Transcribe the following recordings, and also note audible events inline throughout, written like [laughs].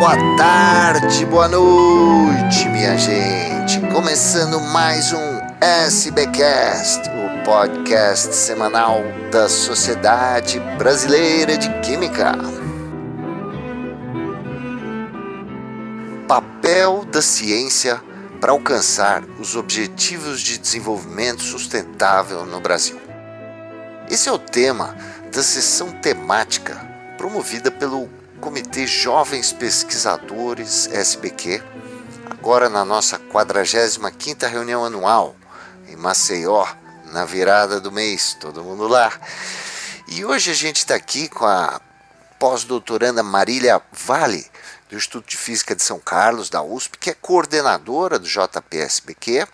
boa tarde, boa noite, minha gente. Começando mais um SBcast, o podcast semanal da Sociedade Brasileira de Química. Papel da ciência para alcançar os Objetivos de Desenvolvimento Sustentável no Brasil. Esse é o tema da sessão temática promovida pelo Comitê Jovens Pesquisadores SBQ, agora na nossa 45ª reunião anual em Maceió, na virada do mês, todo mundo lá. E hoje a gente está aqui com a pós-doutoranda Marília Vale, do Instituto de Física de São Carlos, da USP, que é coordenadora do JPSBQ,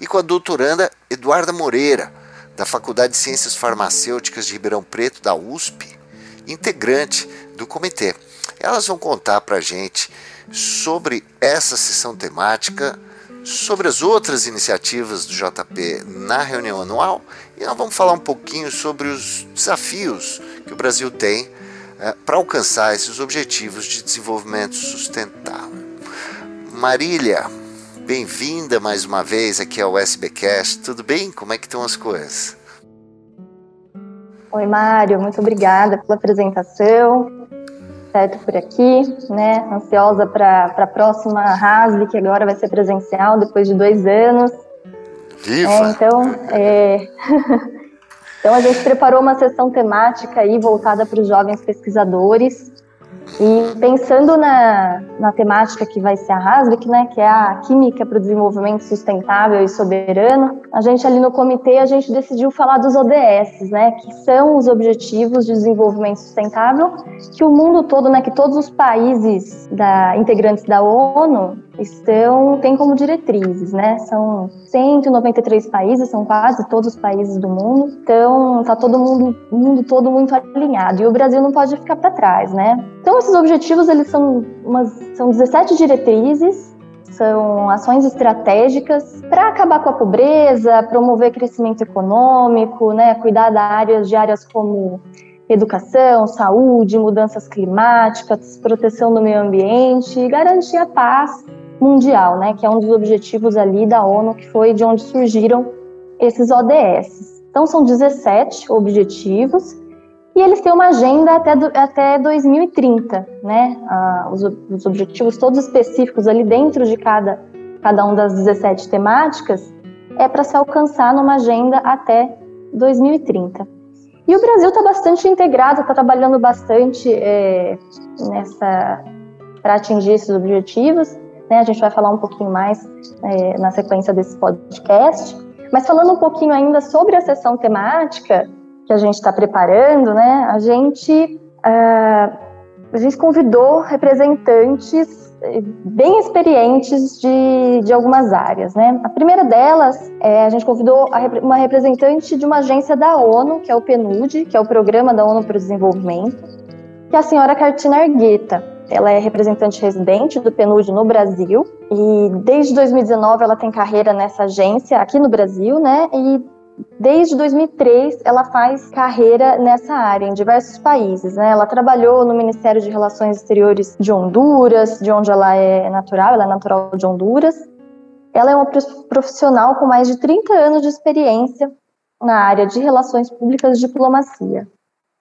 e com a doutoranda Eduarda Moreira, da Faculdade de Ciências Farmacêuticas de Ribeirão Preto, da USP, integrante do comitê. Elas vão contar para a gente sobre essa sessão temática, sobre as outras iniciativas do JP na reunião anual e nós vamos falar um pouquinho sobre os desafios que o Brasil tem é, para alcançar esses objetivos de desenvolvimento sustentável. Marília, Bem-vinda mais uma vez aqui ao SBcast. Tudo bem? Como é que estão as coisas? Oi, Mário. Muito obrigada pela apresentação. Certo por aqui, né? Ansiosa para a próxima RASB, que agora vai ser presencial depois de dois anos. Viva! É, então, é... [laughs] então, a gente preparou uma sessão temática aí voltada para os jovens pesquisadores e pensando na, na temática que vai ser a RASBIC, né, que é a Química para o Desenvolvimento Sustentável e Soberano, a gente ali no comitê, a gente decidiu falar dos ODS, né, que são os Objetivos de Desenvolvimento Sustentável, que o mundo todo, né, que todos os países da, integrantes da ONU estão, têm como diretrizes, né, são 193 países, são quase todos os países do mundo, então tá todo mundo, mundo todo muito alinhado, e o Brasil não pode ficar para trás, né. Então esses objetivos, eles são, umas, são 17 diretrizes, são ações estratégicas para acabar com a pobreza, promover crescimento econômico, né, cuidar das áreas de áreas como educação, saúde, mudanças climáticas, proteção do meio ambiente garantir a paz mundial, né, que é um dos objetivos ali da ONU, que foi de onde surgiram esses ODS. Então são 17 objetivos e eles têm uma agenda até, do, até 2030, né? Ah, os, os, objetivos todos específicos ali dentro de cada, cada um das 17 temáticas é para se alcançar numa agenda até 2030. E o Brasil está bastante integrado, está trabalhando bastante é, nessa para atingir esses objetivos. Né? A gente vai falar um pouquinho mais é, na sequência desse podcast. Mas falando um pouquinho ainda sobre a sessão temática, que a gente está preparando, né, a gente, uh, a gente convidou representantes eh, bem experientes de, de algumas áreas, né? A primeira delas, é, a gente convidou uma representante de uma agência da ONU, que é o PNUD, que é o Programa da ONU para o Desenvolvimento, que é a senhora Cartina Argueta. Ela é representante residente do PNUD no Brasil e desde 2019 ela tem carreira nessa agência aqui no Brasil, né? E Desde 2003, ela faz carreira nessa área, em diversos países. Né? Ela trabalhou no Ministério de Relações Exteriores de Honduras, de onde ela é natural, ela é natural de Honduras. Ela é uma profissional com mais de 30 anos de experiência na área de relações públicas e diplomacia.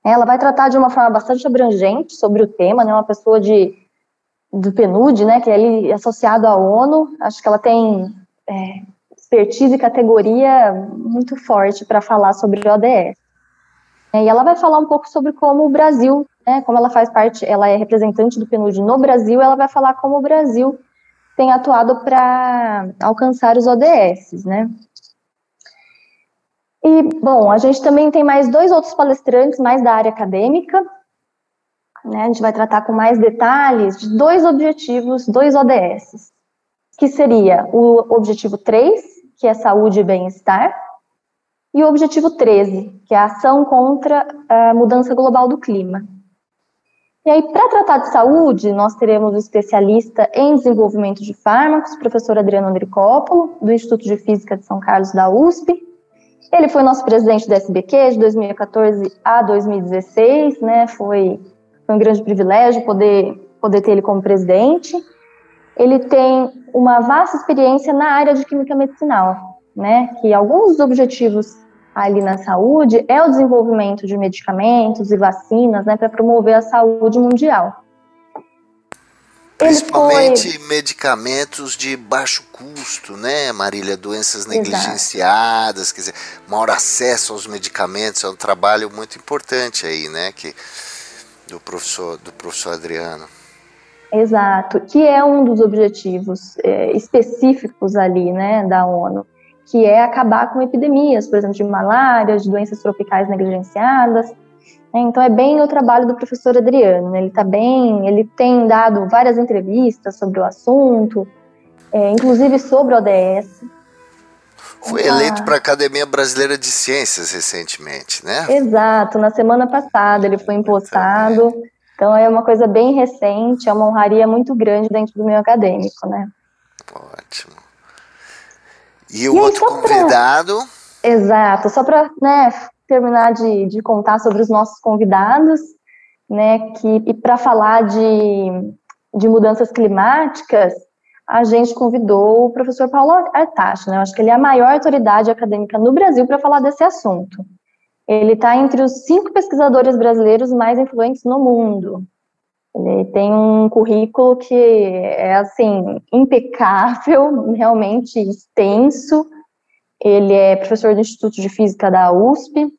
Ela vai tratar de uma forma bastante abrangente sobre o tema, né? Uma pessoa de do PNUD, né? Que é ali associado à ONU. Acho que ela tem é, expertise e categoria muito forte para falar sobre o ODS. E ela vai falar um pouco sobre como o Brasil, né, como ela faz parte, ela é representante do PNUD no Brasil, ela vai falar como o Brasil tem atuado para alcançar os ODS, né. E, bom, a gente também tem mais dois outros palestrantes, mais da área acadêmica, né, a gente vai tratar com mais detalhes de dois objetivos, dois ODS, que seria o objetivo 3, que é saúde e bem-estar, e o objetivo 13, que é a ação contra a mudança global do clima. E aí, para tratar de saúde, nós teremos o especialista em desenvolvimento de fármacos, professor Adriano Andricópolo, do Instituto de Física de São Carlos da USP. Ele foi nosso presidente do SBQ de 2014 a 2016, né? Foi, foi um grande privilégio poder poder ter ele como presidente. Ele tem uma vasta experiência na área de química medicinal, né? Que alguns dos objetivos ali na saúde é o desenvolvimento de medicamentos e vacinas, né, para promover a saúde mundial. Principalmente foi... medicamentos de baixo custo, né, Marília? Doenças negligenciadas, Exato. quer dizer, maior acesso aos medicamentos é um trabalho muito importante aí, né, que do professor do professor Adriano. Exato, que é um dos objetivos é, específicos ali, né, da ONU, que é acabar com epidemias, por exemplo, de malária, de doenças tropicais negligenciadas? Então é bem o trabalho do professor Adriano. Né? Ele está bem, ele tem dado várias entrevistas sobre o assunto, é, inclusive sobre o ODS. Foi eleito para a Academia Brasileira de Ciências recentemente, né? Exato, na semana passada ele foi impostado. Então é uma coisa bem recente, é uma honraria muito grande dentro do meio acadêmico, né? Ótimo. E o e outro aí, convidado? Pra... Exato, só para né, terminar de, de contar sobre os nossos convidados, né, que, e para falar de, de mudanças climáticas, a gente convidou o professor Paulo Artacho, né, eu acho que ele é a maior autoridade acadêmica no Brasil para falar desse assunto. Ele está entre os cinco pesquisadores brasileiros mais influentes no mundo. Ele tem um currículo que é, assim, impecável, [laughs] realmente extenso, ele é professor do Instituto de Física da USP,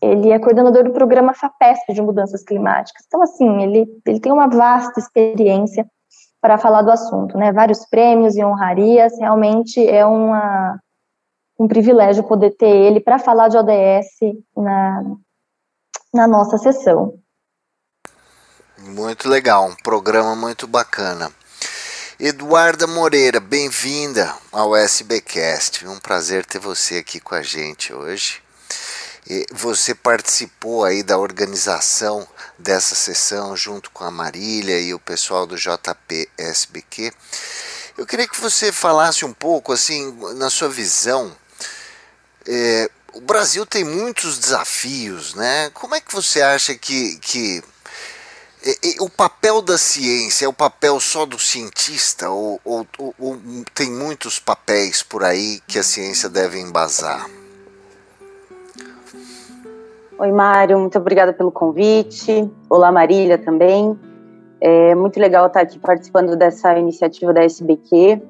ele é coordenador do programa FAPESP de mudanças climáticas. Então, assim, ele, ele tem uma vasta experiência para falar do assunto, né? Vários prêmios e honrarias, realmente é uma, um privilégio poder ter ele para falar de ODS na, na nossa sessão. Muito legal, um programa muito bacana. Eduarda Moreira, bem-vinda ao SBcast. Um prazer ter você aqui com a gente hoje. Você participou aí da organização dessa sessão junto com a Marília e o pessoal do JPSBQ. Eu queria que você falasse um pouco, assim, na sua visão. É, o Brasil tem muitos desafios, né? Como é que você acha que, que é, o papel da ciência é o papel só do cientista ou, ou, ou, tem muitos papéis por aí que a ciência deve embasar? Oi, Mário, muito obrigada pelo convite. Olá, Marília também. É muito legal estar aqui participando dessa iniciativa da SBQ.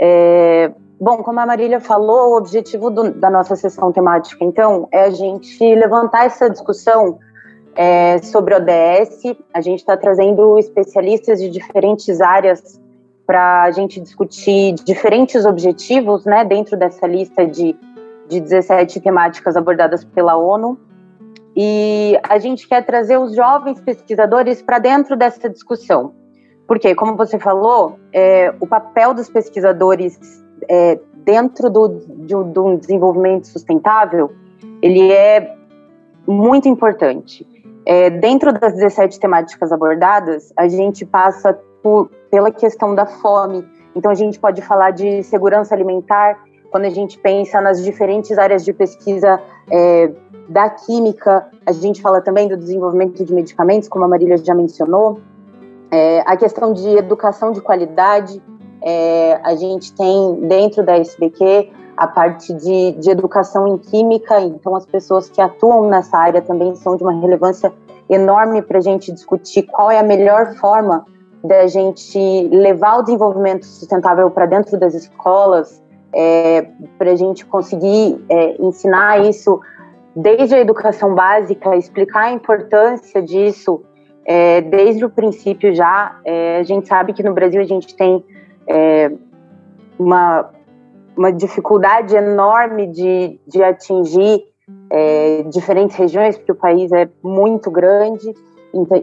É, bom, como a Marília falou, o objetivo do, da nossa sessão temática, então, é a gente levantar essa discussão é, sobre ODS. A gente está trazendo especialistas de diferentes áreas para a gente discutir diferentes objetivos, né, dentro dessa lista de, de 17 temáticas abordadas pela ONU. E a gente quer trazer os jovens pesquisadores para dentro dessa discussão. Porque, como você falou, é, o papel dos pesquisadores é, dentro do, de, do desenvolvimento sustentável, ele é muito importante. É, dentro das 17 temáticas abordadas, a gente passa por, pela questão da fome. Então, a gente pode falar de segurança alimentar, quando a gente pensa nas diferentes áreas de pesquisa é, da química, a gente fala também do desenvolvimento de medicamentos, como a Marília já mencionou, é, a questão de educação de qualidade, é, a gente tem dentro da SBQ a parte de, de educação em química, então as pessoas que atuam nessa área também são de uma relevância enorme para a gente discutir qual é a melhor forma da gente levar o desenvolvimento sustentável para dentro das escolas, é, para a gente conseguir é, ensinar isso desde a educação básica, explicar a importância disso é, desde o princípio já. É, a gente sabe que no Brasil a gente tem é, uma, uma dificuldade enorme de, de atingir é, diferentes regiões, porque o país é muito grande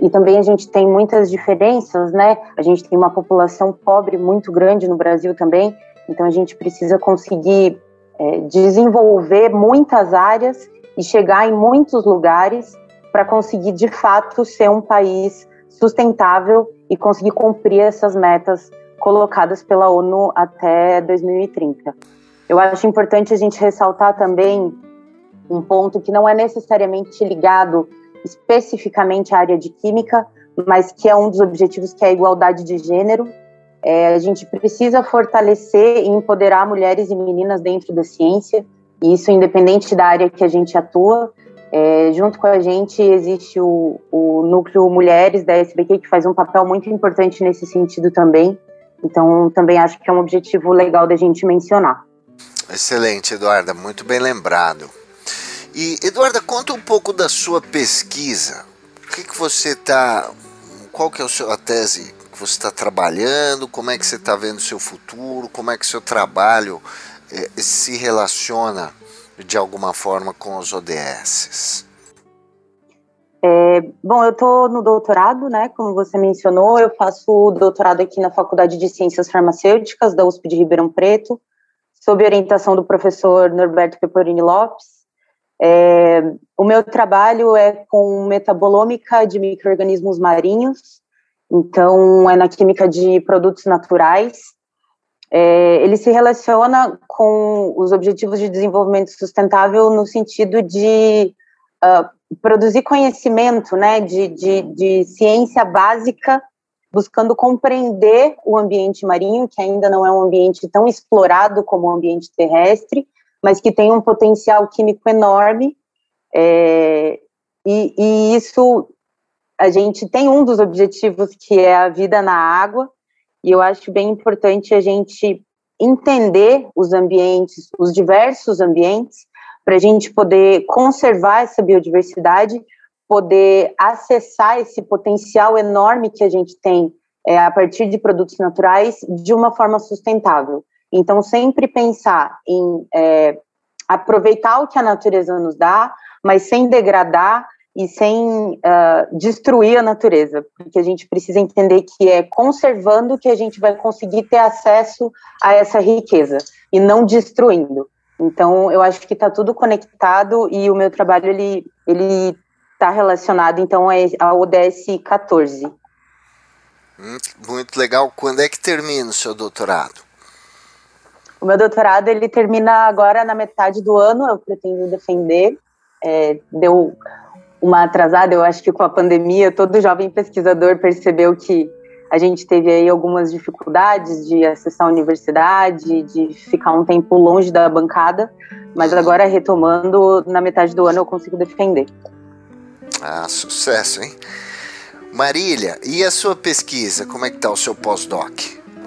e, também a gente tem muitas diferenças, né? A gente tem uma população pobre muito grande no Brasil também, então a gente precisa conseguir é, desenvolver muitas áreas e chegar em muitos lugares para conseguir de fato ser um país sustentável e conseguir cumprir essas metas colocadas pela ONU até 2030. Eu acho importante a gente ressaltar também um ponto que não é necessariamente ligado especificamente à área de química, mas que é um dos objetivos que é a igualdade de gênero. É, a gente precisa fortalecer e empoderar mulheres e meninas dentro da ciência, isso independente da área que a gente atua. É, junto com a gente existe o, o núcleo Mulheres da SBQ, que faz um papel muito importante nesse sentido também. Então, também acho que é um objetivo legal da gente mencionar. Excelente, Eduarda, muito bem lembrado. E, Eduarda, conta um pouco da sua pesquisa. O que, que você está. Qual que é a sua tese que você está trabalhando? Como é que você está vendo o seu futuro? Como é que o seu trabalho se relaciona de alguma forma com os ODS? É, bom, eu estou no doutorado, né? Como você mencionou, eu faço doutorado aqui na Faculdade de Ciências Farmacêuticas da USP de Ribeirão Preto, sob orientação do professor Norberto Peporini Lopes. É, o meu trabalho é com metabolômica de microrganismos marinhos, então é na química de produtos naturais. É, ele se relaciona com os objetivos de desenvolvimento sustentável no sentido de uh, produzir conhecimento, né, de, de, de ciência básica, buscando compreender o ambiente marinho, que ainda não é um ambiente tão explorado como o ambiente terrestre, mas que tem um potencial químico enorme. É, e, e, isso, a gente tem um dos objetivos que é a vida na água, e eu acho bem importante a gente entender os ambientes, os diversos ambientes, para a gente poder conservar essa biodiversidade, poder acessar esse potencial enorme que a gente tem é, a partir de produtos naturais de uma forma sustentável. Então, sempre pensar em é, aproveitar o que a natureza nos dá, mas sem degradar e sem uh, destruir a natureza, porque a gente precisa entender que é conservando que a gente vai conseguir ter acesso a essa riqueza e não destruindo. Então, eu acho que está tudo conectado e o meu trabalho ele ele está relacionado então ao ODS 14. Muito legal. Quando é que termina o seu doutorado? O meu doutorado ele termina agora na metade do ano. Eu pretendo defender. É, deu uma atrasada. Eu acho que com a pandemia todo jovem pesquisador percebeu que a gente teve aí algumas dificuldades de acessar a universidade, de ficar um tempo longe da bancada, mas agora retomando, na metade do ano eu consigo defender. Ah, sucesso, hein? Marília, e a sua pesquisa? Como é que tá o seu pós-doc?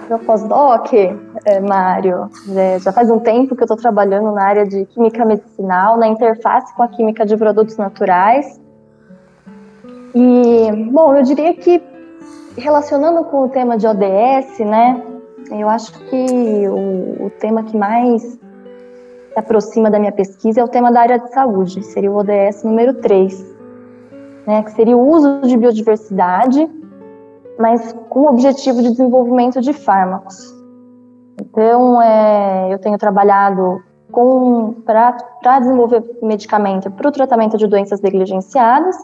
Meu pós-doc, é, Mário, é, já faz um tempo que eu estou trabalhando na área de química medicinal, na interface com a química de produtos naturais. E, bom, eu diria que relacionando com o tema de ODS, né, eu acho que o, o tema que mais se aproxima da minha pesquisa é o tema da área de saúde, seria o ODS número 3, né, que seria o uso de biodiversidade, mas com o objetivo de desenvolvimento de fármacos. Então, é, eu tenho trabalhado para desenvolver medicamento para o tratamento de doenças negligenciadas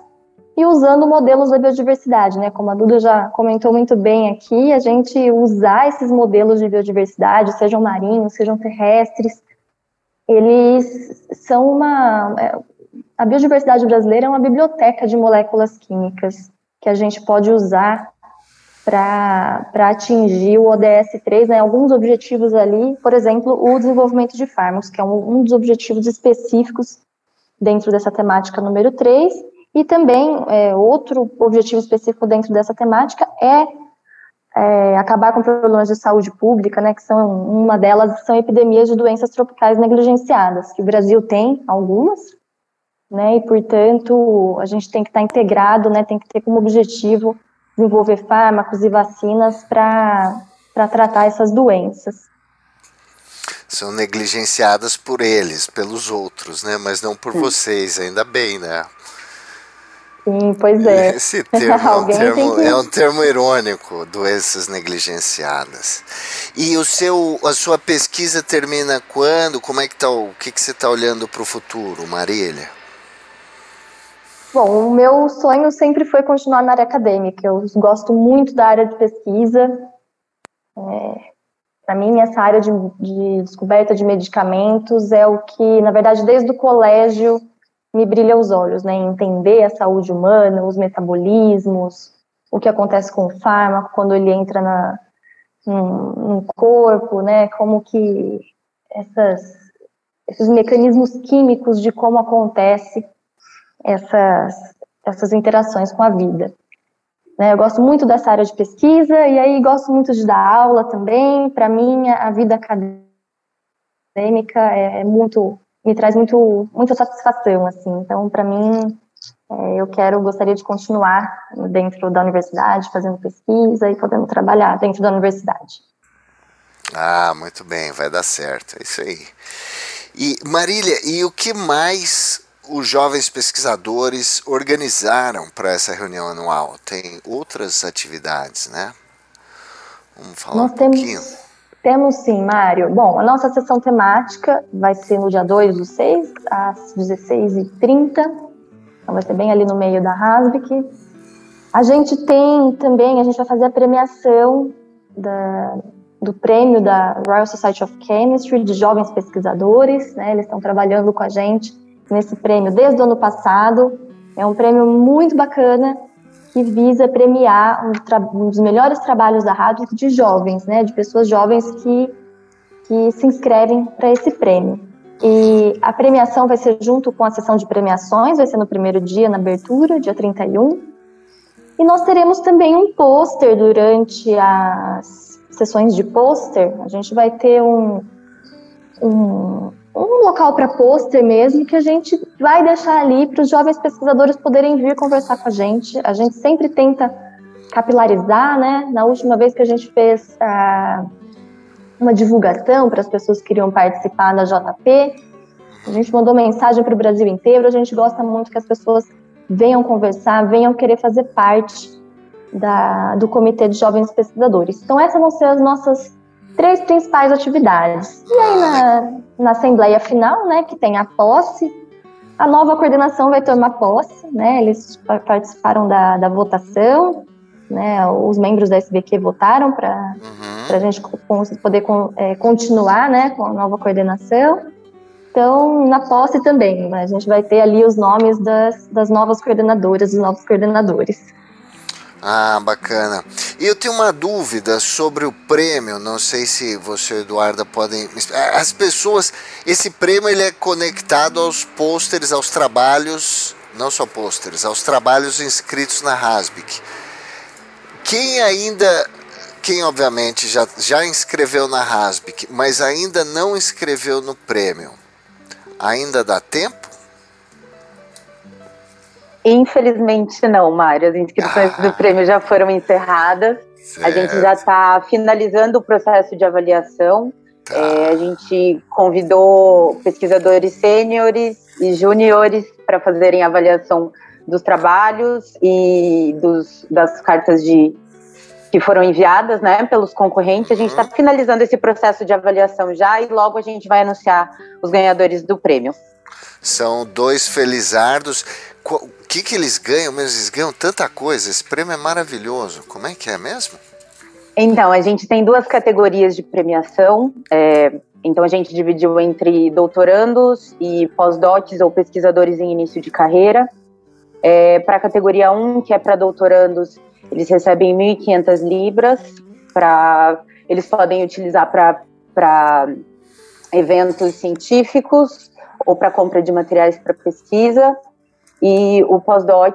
e usando modelos da biodiversidade, né? Como a Duda já comentou muito bem aqui, a gente usar esses modelos de biodiversidade, sejam marinhos, sejam terrestres, eles são uma. É, a biodiversidade brasileira é uma biblioteca de moléculas químicas que a gente pode usar para atingir o ODS 3, né, alguns objetivos ali, por exemplo, o desenvolvimento de fármacos, que é um, um dos objetivos específicos dentro dessa temática número 3, e também, é, outro objetivo específico dentro dessa temática é, é, acabar com problemas de saúde pública, né, que são, uma delas são epidemias de doenças tropicais negligenciadas, que o Brasil tem algumas, né, e, portanto, a gente tem que estar integrado, né, tem que ter como objetivo desenvolver fármacos e vacinas para tratar essas doenças são negligenciadas por eles, pelos outros, né? Mas não por vocês, ainda bem, né? Sim, pois é. Esse termo, é, um [laughs] termo que... é um termo irônico, doenças negligenciadas. E o seu, a sua pesquisa termina quando? Como é que tá o que, que você está olhando para o futuro, Marília? Bom, o meu sonho sempre foi continuar na área acadêmica. Eu gosto muito da área de pesquisa. É, para mim, essa área de, de descoberta de medicamentos é o que, na verdade, desde o colégio me brilha os olhos, né? Entender a saúde humana, os metabolismos, o que acontece com o fármaco quando ele entra na, no, no corpo, né? Como que essas, esses mecanismos químicos de como acontece essas, essas interações com a vida. Né, eu gosto muito dessa área de pesquisa e aí gosto muito de dar aula também. Para mim, a vida acadêmica é, é muito me traz muito muita satisfação assim. Então, para mim, é, eu quero gostaria de continuar dentro da universidade, fazendo pesquisa e podendo trabalhar dentro da universidade. Ah, muito bem, vai dar certo, é isso aí. E Marília, e o que mais os jovens pesquisadores organizaram para essa reunião anual? Tem outras atividades, né? Vamos falar Nós um pouquinho. Temos sim, Mário. Bom, a nossa sessão temática vai ser no dia 2 do 6, às 16h30. Então vai ser bem ali no meio da Hasbic. A gente tem também, a gente vai fazer a premiação da, do prêmio da Royal Society of Chemistry de jovens pesquisadores, né? Eles estão trabalhando com a gente nesse prêmio desde o ano passado. É um prêmio muito bacana que visa premiar um, um dos melhores trabalhos da rádio de jovens, né, de pessoas jovens que, que se inscrevem para esse prêmio. E a premiação vai ser junto com a sessão de premiações, vai ser no primeiro dia, na abertura, dia 31. E nós teremos também um pôster durante as sessões de pôster. A gente vai ter um, um, um local para pôster mesmo que a gente vai deixar ali para os jovens pesquisadores poderem vir conversar com a gente. A gente sempre tenta capilarizar, né? Na última vez que a gente fez uh, uma divulgação para as pessoas que queriam participar da JP, a gente mandou mensagem para o Brasil inteiro. A gente gosta muito que as pessoas venham conversar, venham querer fazer parte da, do Comitê de Jovens Pesquisadores. Então, essas vão ser as nossas três principais atividades. E aí, na, na assembleia final, né, que tem a posse, a nova coordenação vai tomar posse, né, eles participaram da, da votação, né, os membros da SBQ votaram para uhum. a gente poder é, continuar, né, com a nova coordenação. Então, na posse também, né, a gente vai ter ali os nomes das, das novas coordenadoras, dos novos coordenadores. Ah, bacana. E eu tenho uma dúvida sobre o prêmio, não sei se você Eduarda podem... As pessoas, esse prêmio ele é conectado aos pôsteres, aos trabalhos, não só pôsteres, aos trabalhos inscritos na Hasbic. Quem ainda, quem obviamente já, já inscreveu na Hasbic, mas ainda não inscreveu no prêmio, ainda dá tempo? Infelizmente não, Mário. As inscrições ah. do prêmio já foram encerradas. Certo. A gente já está finalizando o processo de avaliação. Tá. É, a gente convidou pesquisadores sêniores e júniores para fazerem avaliação dos trabalhos e dos, das cartas de que foram enviadas né, pelos concorrentes. A gente está uhum. finalizando esse processo de avaliação já e logo a gente vai anunciar os ganhadores do prêmio. São dois felizardos. O que, que eles ganham mesmo? Eles ganham tanta coisa. Esse prêmio é maravilhoso. Como é que é mesmo? Então, a gente tem duas categorias de premiação. É, então, a gente dividiu entre doutorandos e pós-docs ou pesquisadores em início de carreira. É, para a categoria 1, que é para doutorandos, eles recebem 1.500 libras. Pra, eles podem utilizar para eventos científicos ou para compra de materiais para pesquisa. E o pós-doc,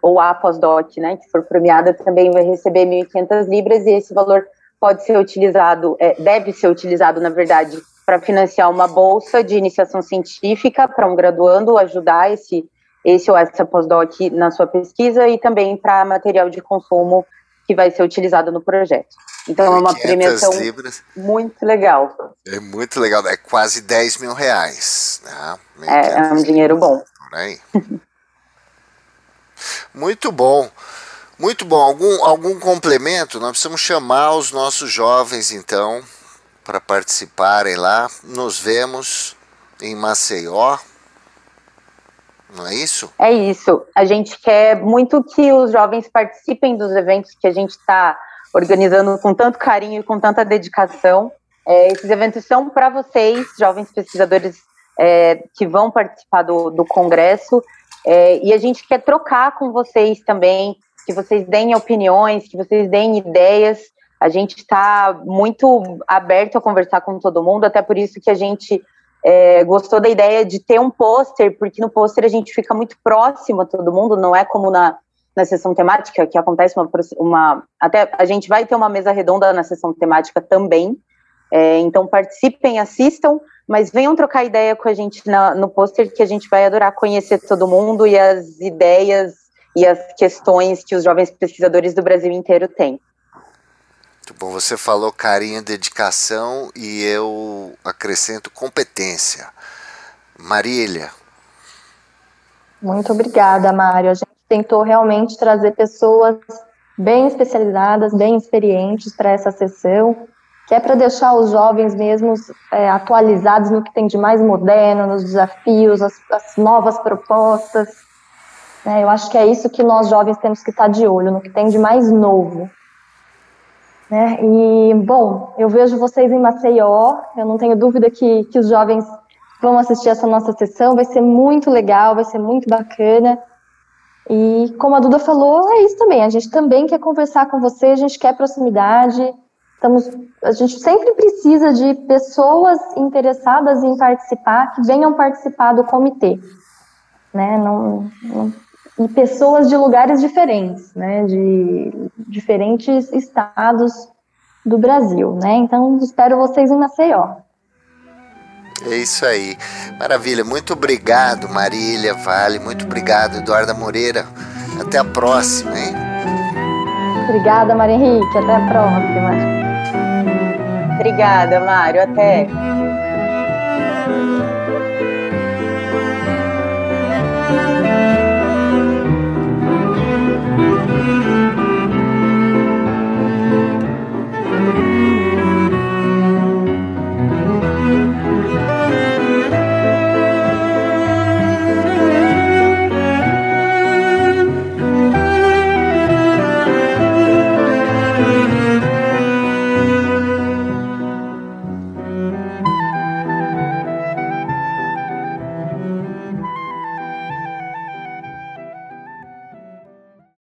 ou a pós-doc, né, que for premiada, também vai receber 1.500 libras, e esse valor pode ser utilizado, é, deve ser utilizado, na verdade, para financiar uma bolsa de iniciação científica para um graduando, ajudar esse, esse ou essa pós-doc na sua pesquisa, e também para material de consumo que vai ser utilizado no projeto. Então é uma premiação libras. muito legal. É muito legal, é quase 10 mil reais. Né? É, é um dinheiro bom. Por aí. [laughs] muito bom. Muito bom. Algum, algum complemento? Nós precisamos chamar os nossos jovens, então, para participarem lá. Nos vemos em Maceió. Não é isso? É isso. A gente quer muito que os jovens participem dos eventos que a gente está organizando com tanto carinho e com tanta dedicação. É, esses eventos são para vocês, jovens pesquisadores é, que vão participar do, do congresso, é, e a gente quer trocar com vocês também que vocês deem opiniões, que vocês deem ideias. A gente está muito aberto a conversar com todo mundo, até por isso que a gente é, gostou da ideia de ter um pôster, porque no pôster a gente fica muito próximo a todo mundo, não é como na, na sessão temática, que acontece uma, uma. Até a gente vai ter uma mesa redonda na sessão temática também. É, então participem, assistam, mas venham trocar ideia com a gente na, no pôster, que a gente vai adorar conhecer todo mundo e as ideias e as questões que os jovens pesquisadores do Brasil inteiro têm. Muito bom, você falou carinho, dedicação e eu acrescento competência. Marília. Muito obrigada, Mário. A gente tentou realmente trazer pessoas bem especializadas, bem experientes para essa sessão, que é para deixar os jovens mesmos é, atualizados no que tem de mais moderno, nos desafios, as, as novas propostas. É, eu acho que é isso que nós jovens temos que estar de olho, no que tem de mais novo. Né? E, bom, eu vejo vocês em Maceió, eu não tenho dúvida que, que os jovens vão assistir essa nossa sessão, vai ser muito legal, vai ser muito bacana. E como a Duda falou, é isso também, a gente também quer conversar com você, a gente quer proximidade, estamos, a gente sempre precisa de pessoas interessadas em participar, que venham participar do comitê. Né? Não, não e pessoas de lugares diferentes, né, de diferentes estados do Brasil, né? Então espero vocês em Maceió. É isso aí. Maravilha. Muito obrigado, Marília Vale. Muito obrigado, Eduarda Moreira. Até a próxima, hein? Obrigada, Maria Henrique. Até a próxima. Obrigada, Mário. Até.